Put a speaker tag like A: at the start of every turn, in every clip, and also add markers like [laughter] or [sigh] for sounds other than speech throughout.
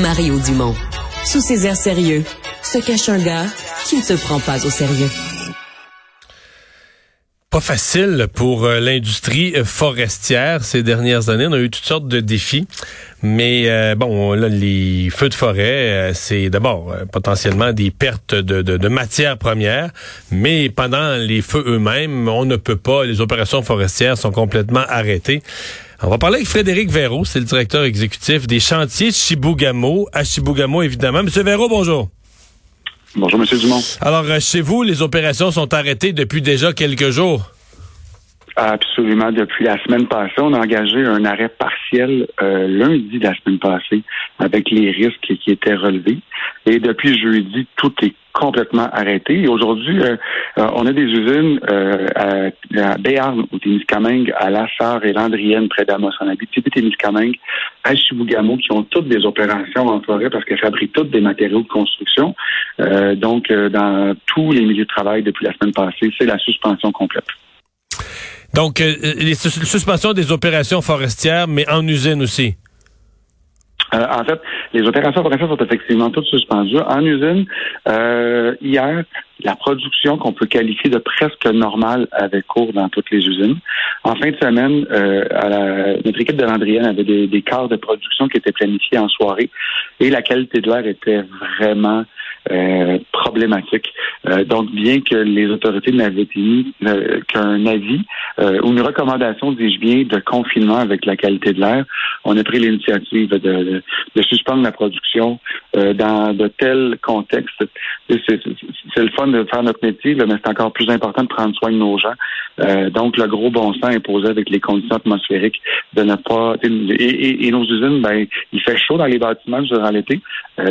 A: Mario Dumont. Sous ses airs sérieux, se cache un gars qui ne se prend pas au sérieux.
B: Pas facile pour euh, l'industrie euh, forestière ces dernières années. On a eu toutes sortes de défis. Mais euh, bon, les feux de forêt, c'est d'abord potentiellement des pertes de, de, de matières premières, mais pendant les feux eux-mêmes, on ne peut pas, les opérations forestières sont complètement arrêtées. On va parler avec Frédéric Véraud, c'est le directeur exécutif des chantiers de Chibougamau, à Chibougamau évidemment. Monsieur Véraud, bonjour.
C: Bonjour, Monsieur Dumont.
B: Alors, euh, chez vous, les opérations sont arrêtées depuis déjà quelques jours.
C: Absolument. Depuis la semaine passée, on a engagé un arrêt partiel euh, lundi de la semaine passée avec les risques qui étaient relevés. Et depuis jeudi, tout est complètement arrêté. Et aujourd'hui, euh, euh, on a des usines euh, à, à Béarn, au Témiscamingue, à Lassar et Landrienne, près d'Amos, en Abitibi-Témiscamingue, à Chibougamau, qui ont toutes des opérations en forêt parce qu'elles fabriquent toutes des matériaux de construction. donc, dans tous les milieux de travail depuis la semaine passée, c'est la suspension complète.
B: Donc, les suspensions des opérations forestières, mais en usine aussi.
C: Euh, en fait, les opérations forestières sont effectivement toutes suspendues. En usine, euh, hier, la production qu'on peut qualifier de presque normale avait cours dans toutes les usines. En fin de semaine, euh, notre équipe de Landrienne avait des, des quarts de production qui étaient planifiés en soirée et la qualité de l'air était vraiment euh, problématique. Euh, donc, bien que les autorités n'avaient émis euh, qu'un avis ou une recommandation, dis-je bien, de confinement avec la qualité de l'air, on a pris l'initiative de, de, suspendre la production dans de tels contextes. C'est le fun de faire notre métier, mais c'est encore plus important de prendre soin de nos gens. donc, le gros bon sens imposé avec les conditions atmosphériques de ne pas... Et, et, nos usines, ben, il fait chaud dans les bâtiments durant l'été.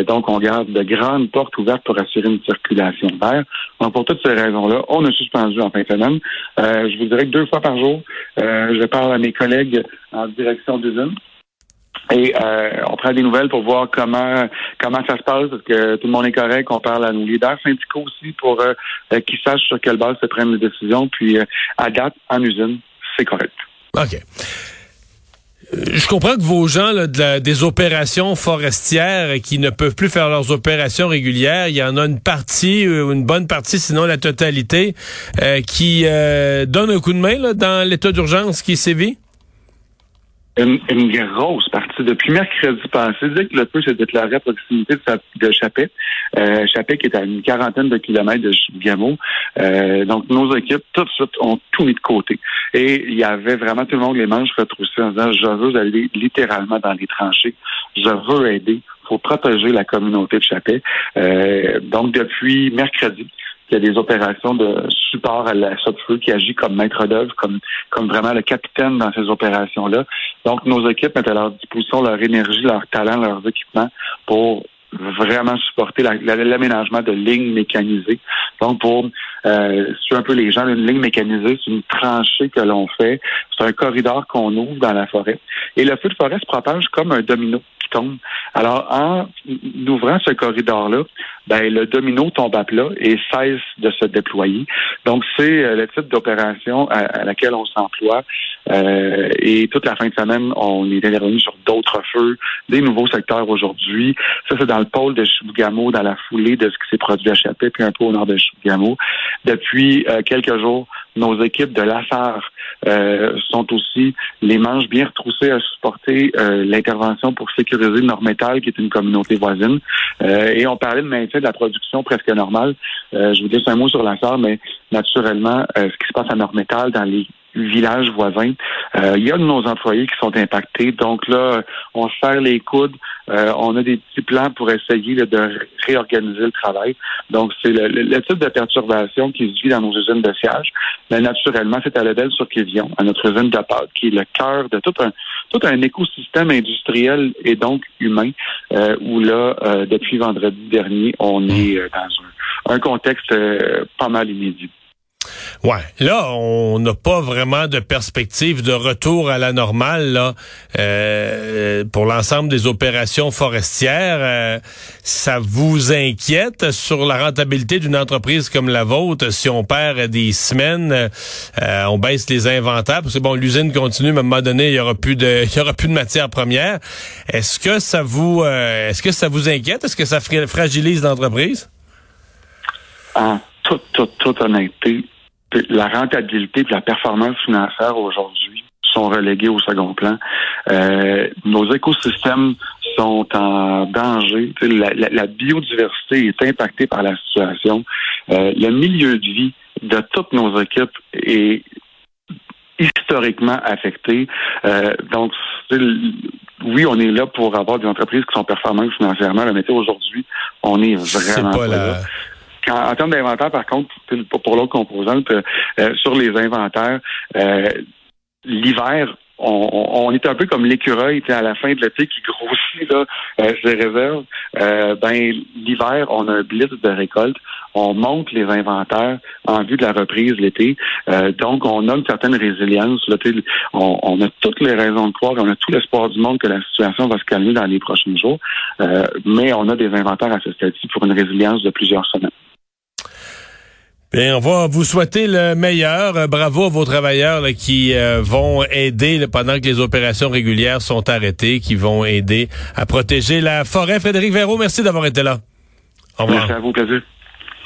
C: donc, on garde de grandes portes ouvertes pour assurer une circulation d'air. Donc, pour toutes ces raisons-là, on a suspendu en fin de semaine. Euh, je vous dirais que deux fois par jour, euh, je parle à mes collègues en direction d'usine. Et euh, on prend des nouvelles pour voir comment comment ça se passe, parce que tout le monde est correct. On parle à nos leaders syndicaux aussi pour qu'ils sachent sur quelle base se prennent les décisions. Puis à date, en usine, c'est correct.
B: OK. Euh, je comprends que vos gens de des opérations forestières qui ne peuvent plus faire leurs opérations régulières, il y en a une partie, euh, une bonne partie, sinon la totalité, euh, qui donne un coup de main dans l'état d'urgence qui sévit?
C: Une, grosse partie. Depuis mercredi passé, dès que le feu s'est déclaré à proximité de, Chapet, euh, Chapet qui est à une quarantaine de kilomètres de Chibougamau. Euh, donc, nos équipes, tout de suite, ont tout mis de côté. Et il y avait vraiment tout le monde les manches retroussées en disant, je veux aller littéralement dans les tranchées. Je veux aider. Faut protéger la communauté de Chapet. Euh, donc, depuis mercredi, y a des opérations de support à la feu qui agit comme maître d'œuvre, comme, comme vraiment le capitaine dans ces opérations-là. Donc, nos équipes mettent à leur disposition leur énergie, leur talent, leurs équipements pour vraiment supporter l'aménagement de lignes mécanisées. Donc, pour euh, un peu les gens, une ligne mécanisée, c'est une tranchée que l'on fait. C'est un corridor qu'on ouvre dans la forêt. Et le feu de forêt se propage comme un domino Alors, en ouvrant ce corridor-là, ben, le domino tombe à plat et cesse de se déployer. Donc, c'est euh, le type d'opération à, laquelle on s'emploie. Euh, et toute la fin de semaine, on est intervenu sur d'autres feux, des nouveaux secteurs aujourd'hui. Ça, c'est dans le pôle de Chibougamau, dans la foulée de ce qui s'est produit à Chapet, puis un peu au nord de Chibougamau. Depuis euh, quelques jours, nos équipes de l'ASAR euh, sont aussi les manches bien retroussées à supporter euh, l'intervention pour sécuriser Nord-Métal, qui est une communauté voisine. et on parlait de maintien de la production presque normale. je vous dis un mot sur l'ASAR, mais naturellement, ce qui se passe à Nord-Métal dans les villages voisins. Euh, il y a de nos employés qui sont impactés. Donc là, on serre les coudes. Euh, on a des petits plans pour essayer de réorganiser le travail. Donc, c'est le, type de perturbation qui se vit dans nos usines de siège. Mais naturellement, c'est à la belle sur Kévion, à notre usine de pâte, qui est le cœur de tout un tout un écosystème industriel et donc humain, euh, où là, depuis vendredi dernier, on est dans un, un contexte pas mal inédit.
B: Ouais, là, on n'a pas vraiment de perspective de retour à la normale là, euh, pour l'ensemble des opérations forestières. Euh, ça vous inquiète sur la rentabilité d'une entreprise comme la vôtre? Si on perd des semaines, euh, on baisse les inventaires parce que bon, l'usine continue, mais à un moment donné, il y aura plus de, [laughs] il y aura plus de matière première. Est-ce que ça vous, est-ce que ça vous inquiète? Est-ce que ça fragilise l'entreprise?
C: En toute, toute, toute honnêteté, la rentabilité et la performance financière aujourd'hui sont relégués au second plan. Euh, nos écosystèmes sont en danger. La, biodiversité est impactée par la situation. Euh, le milieu de vie de toutes nos équipes est historiquement affecté. Euh, donc, oui, on est là pour avoir des entreprises qui sont performantes financièrement, mais aujourd'hui, on est vraiment pas, là en, termes d'inventaire, par contre, pour, l'autre composante, euh, sur les inventaires, euh, l'hiver, on, est un peu comme l'écureuil à la fin de l'été qui grossit là, euh, ses réserves. ben l'hiver, on a un blitz de récolte. On monte les inventaires en vue de la reprise l'été. donc, on a une certaine résilience. Là, on, on, a toutes les raisons de croire, on a tout l'espoir du monde que la situation va se calmer dans les prochains jours. mais on a des inventaires à ce stade-ci pour une résilience de plusieurs semaines.
B: Bien, on va vous souhaiter le meilleur. Euh, bravo à vos travailleurs qui euh, vont aider pendant que les opérations régulières sont arrêtées, qui vont aider à protéger la forêt. Frédéric Véraud, merci d'avoir été là.
C: Au revoir. Merci à vous, plaisir.